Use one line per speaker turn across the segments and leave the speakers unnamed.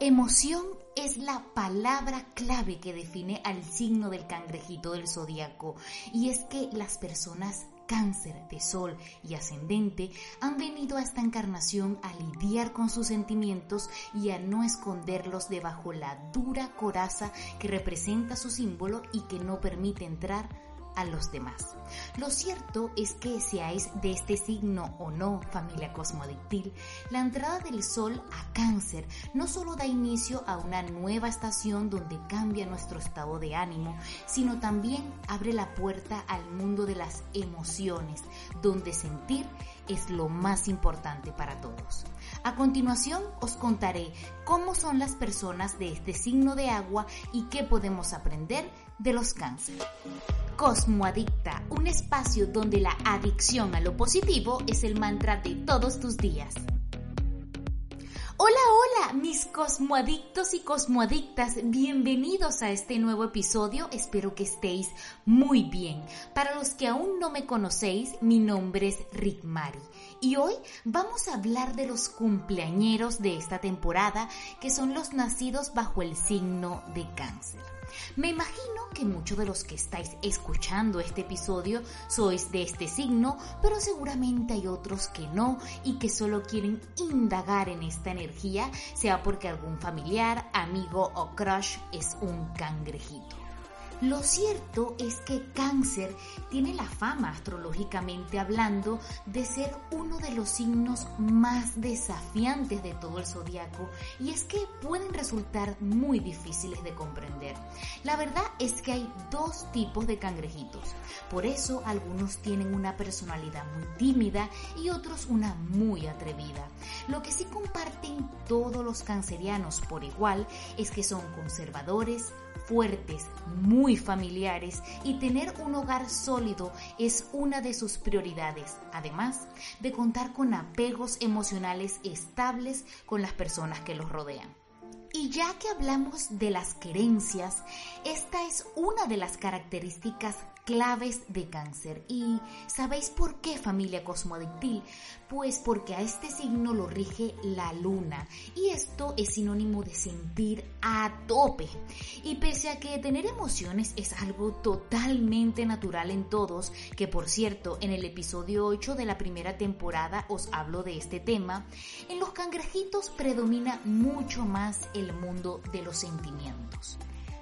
Emoción es la palabra clave que define al signo del cangrejito del zodiaco y es que las personas cáncer de sol y ascendente han venido a esta encarnación a lidiar con sus sentimientos y a no esconderlos debajo la dura coraza que representa su símbolo y que no permite entrar a los demás. Lo cierto es que seáis de este signo o no, familia cosmodictil, la entrada del Sol a cáncer no solo da inicio a una nueva estación donde cambia nuestro estado de ánimo, sino también abre la puerta al mundo de las emociones, donde sentir es lo más importante para todos. A continuación os contaré cómo son las personas de este signo de agua y qué podemos aprender de los cánceres. Cosmoadicta, un espacio donde la adicción a lo positivo es el mantra de todos tus días. Hola, hola, mis cosmoadictos y cosmoadictas, bienvenidos a este nuevo episodio, espero que estéis muy bien. Para los que aún no me conocéis, mi nombre es Rick Mari y hoy vamos a hablar de los cumpleañeros de esta temporada, que son los nacidos bajo el signo de cáncer. Me imagino que muchos de los que estáis escuchando este episodio sois de este signo, pero seguramente hay otros que no y que solo quieren indagar en esta energía, sea porque algún familiar, amigo o crush es un cangrejito. Lo cierto es que cáncer tiene la fama astrológicamente hablando de ser uno de los signos más desafiantes de todo el zodiaco y es que pueden resultar muy difíciles de comprender. La verdad es que hay dos tipos de cangrejitos, por eso algunos tienen una personalidad muy tímida y otros una muy atrevida. Lo que sí comparten todos los cancerianos por igual es que son conservadores, fuertes, muy familiares y tener un hogar sólido es una de sus prioridades, además de contar con apegos emocionales estables con las personas que los rodean. Y ya que hablamos de las querencias, esta es una de las características claves de cáncer. ¿Y sabéis por qué familia cosmoadictil? Pues porque a este signo lo rige la luna y esto es sinónimo de sentir a tope. Y pese a que tener emociones es algo totalmente natural en todos, que por cierto en el episodio 8 de la primera temporada os hablo de este tema, en los cangrejitos predomina mucho más el mundo de los sentimientos.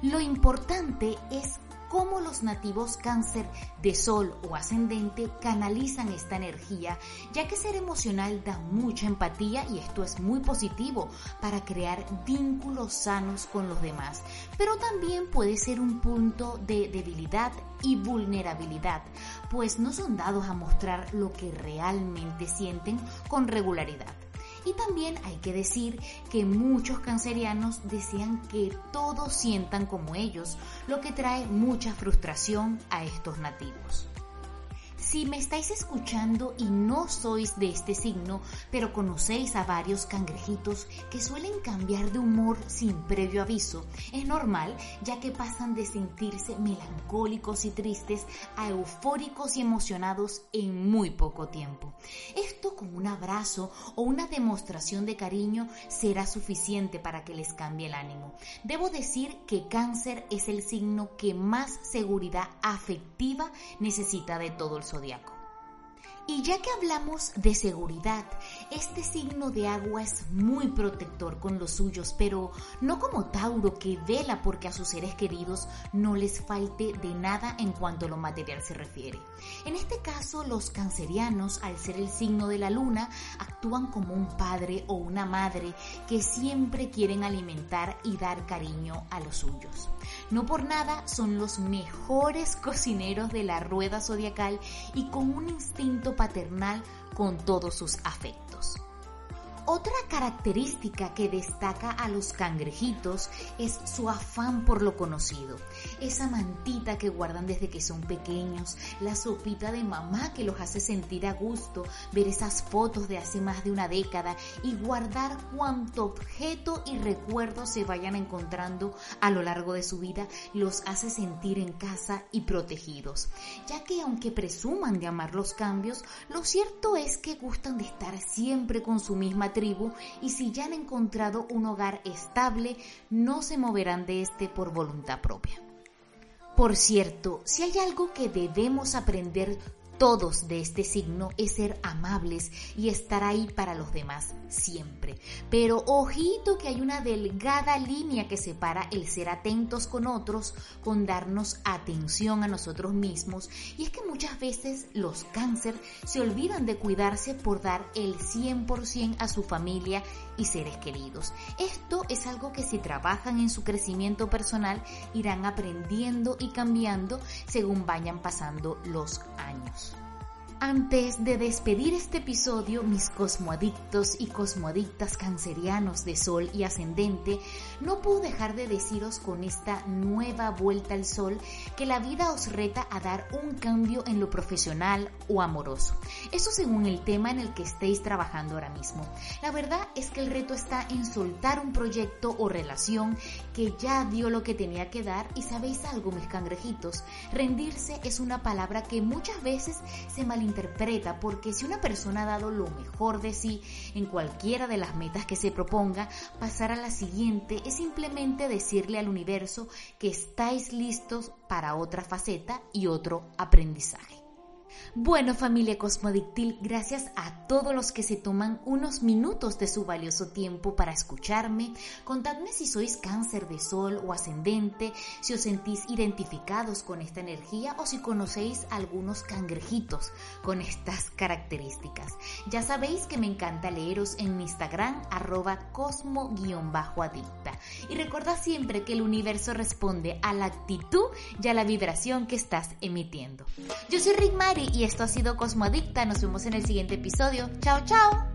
Lo importante es cómo los nativos cáncer de sol o ascendente canalizan esta energía, ya que ser emocional da mucha empatía y esto es muy positivo para crear vínculos sanos con los demás, pero también puede ser un punto de debilidad y vulnerabilidad, pues no son dados a mostrar lo que realmente sienten con regularidad. Y también hay que decir que muchos cancerianos desean que todos sientan como ellos, lo que trae mucha frustración a estos nativos. Si me estáis escuchando y no sois de este signo, pero conocéis a varios cangrejitos que suelen cambiar de humor sin previo aviso, es normal ya que pasan de sentirse melancólicos y tristes a eufóricos y emocionados en muy poco tiempo. Esto con un abrazo o una demostración de cariño será suficiente para que les cambie el ánimo. Debo decir que cáncer es el signo que más seguridad afectiva necesita de todo el sol y ya que hablamos de seguridad, este signo de agua es muy protector con los suyos, pero no como Tauro que vela porque a sus seres queridos no les falte de nada en cuanto a lo material se refiere. En este caso, los cancerianos, al ser el signo de la luna, actúan como un padre o una madre que siempre quieren alimentar y dar cariño a los suyos. No por nada son los mejores cocineros de la rueda zodiacal y con un instinto paternal con todos sus afectos. Otra característica que destaca a los cangrejitos es su afán por lo conocido. Esa mantita que guardan desde que son pequeños, la sopita de mamá que los hace sentir a gusto, ver esas fotos de hace más de una década y guardar cuanto objeto y recuerdo se vayan encontrando a lo largo de su vida, los hace sentir en casa y protegidos. Ya que aunque presuman de amar los cambios, lo cierto es que gustan de estar siempre con su misma y si ya han encontrado un hogar estable, no se moverán de este por voluntad propia. Por cierto, si hay algo que debemos aprender todos de este signo es ser amables y estar ahí para los demás siempre. Pero ojito que hay una delgada línea que separa el ser atentos con otros con darnos atención a nosotros mismos. Y es que muchas veces los cáncer se olvidan de cuidarse por dar el 100% a su familia y seres queridos. Esto es algo que si trabajan en su crecimiento personal irán aprendiendo y cambiando según vayan pasando los años. Peace. Antes de despedir este episodio, mis cosmoadictos y cosmoadictas cancerianos de Sol y Ascendente, no puedo dejar de deciros con esta nueva vuelta al Sol que la vida os reta a dar un cambio en lo profesional o amoroso. Eso según el tema en el que estéis trabajando ahora mismo. La verdad es que el reto está en soltar un proyecto o relación que ya dio lo que tenía que dar y sabéis algo, mis cangrejitos, rendirse es una palabra que muchas veces se malinterpreta interpreta, porque si una persona ha dado lo mejor de sí en cualquiera de las metas que se proponga, pasar a la siguiente es simplemente decirle al universo que estáis listos para otra faceta y otro aprendizaje. Bueno familia Cosmodictil, gracias a todos los que se toman unos minutos de su valioso tiempo para escucharme. Contadme si sois cáncer de sol o ascendente, si os sentís identificados con esta energía o si conocéis algunos cangrejitos con estas características. Ya sabéis que me encanta leeros en mi Instagram arroba cosmo-adicta. Y recuerda siempre que el universo responde a la actitud y a la vibración que estás emitiendo. Yo soy Rick Mari y esto ha sido Cosmoadicta. Nos vemos en el siguiente episodio. Chao, chao.